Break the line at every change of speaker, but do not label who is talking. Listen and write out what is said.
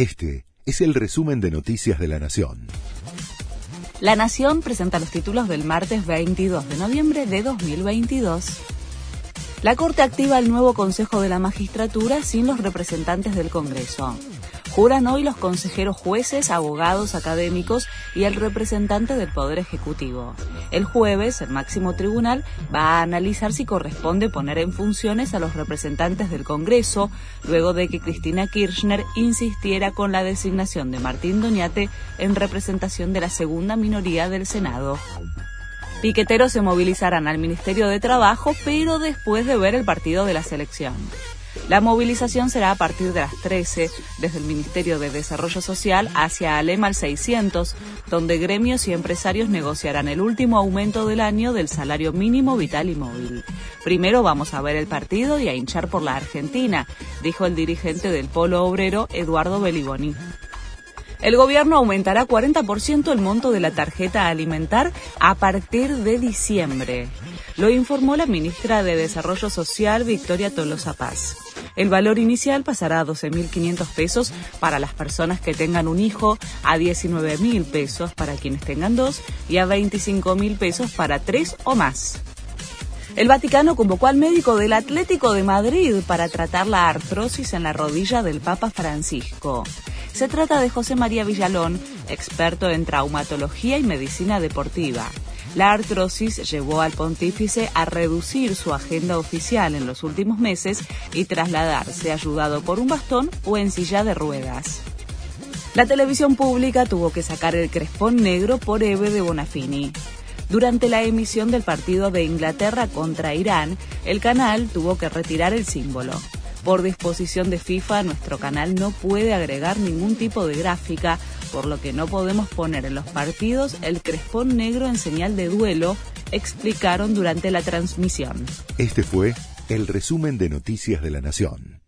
Este es el resumen de Noticias de la Nación.
La Nación presenta los títulos del martes 22 de noviembre de 2022. La Corte activa el nuevo Consejo de la Magistratura sin los representantes del Congreso. Juran hoy los consejeros jueces, abogados, académicos y el representante del Poder Ejecutivo. El jueves, el máximo tribunal va a analizar si corresponde poner en funciones a los representantes del Congreso, luego de que Cristina Kirchner insistiera con la designación de Martín Doñate en representación de la segunda minoría del Senado. Piqueteros se movilizarán al Ministerio de Trabajo, pero después de ver el partido de la selección. La movilización será a partir de las 13 desde el Ministerio de Desarrollo Social hacia Alemal 600, donde gremios y empresarios negociarán el último aumento del año del salario mínimo vital y móvil. Primero vamos a ver el partido y a hinchar por la Argentina, dijo el dirigente del Polo Obrero Eduardo Beliboni. El gobierno aumentará 40% el monto de la tarjeta alimentar a partir de diciembre. Lo informó la ministra de Desarrollo Social, Victoria Tolosa Paz. El valor inicial pasará a 12.500 pesos para las personas que tengan un hijo, a 19.000 pesos para quienes tengan dos y a 25.000 pesos para tres o más. El Vaticano convocó al médico del Atlético de Madrid para tratar la artrosis en la rodilla del Papa Francisco. Se trata de José María Villalón, experto en traumatología y medicina deportiva. La artrosis llevó al pontífice a reducir su agenda oficial en los últimos meses y trasladarse ayudado por un bastón o en silla de ruedas. La televisión pública tuvo que sacar el crespón negro por Eve de Bonafini. Durante la emisión del partido de Inglaterra contra Irán, el canal tuvo que retirar el símbolo. Por disposición de FIFA, nuestro canal no puede agregar ningún tipo de gráfica por lo que no podemos poner en los partidos el crespón negro en señal de duelo, explicaron durante la transmisión.
Este fue el resumen de Noticias de la Nación.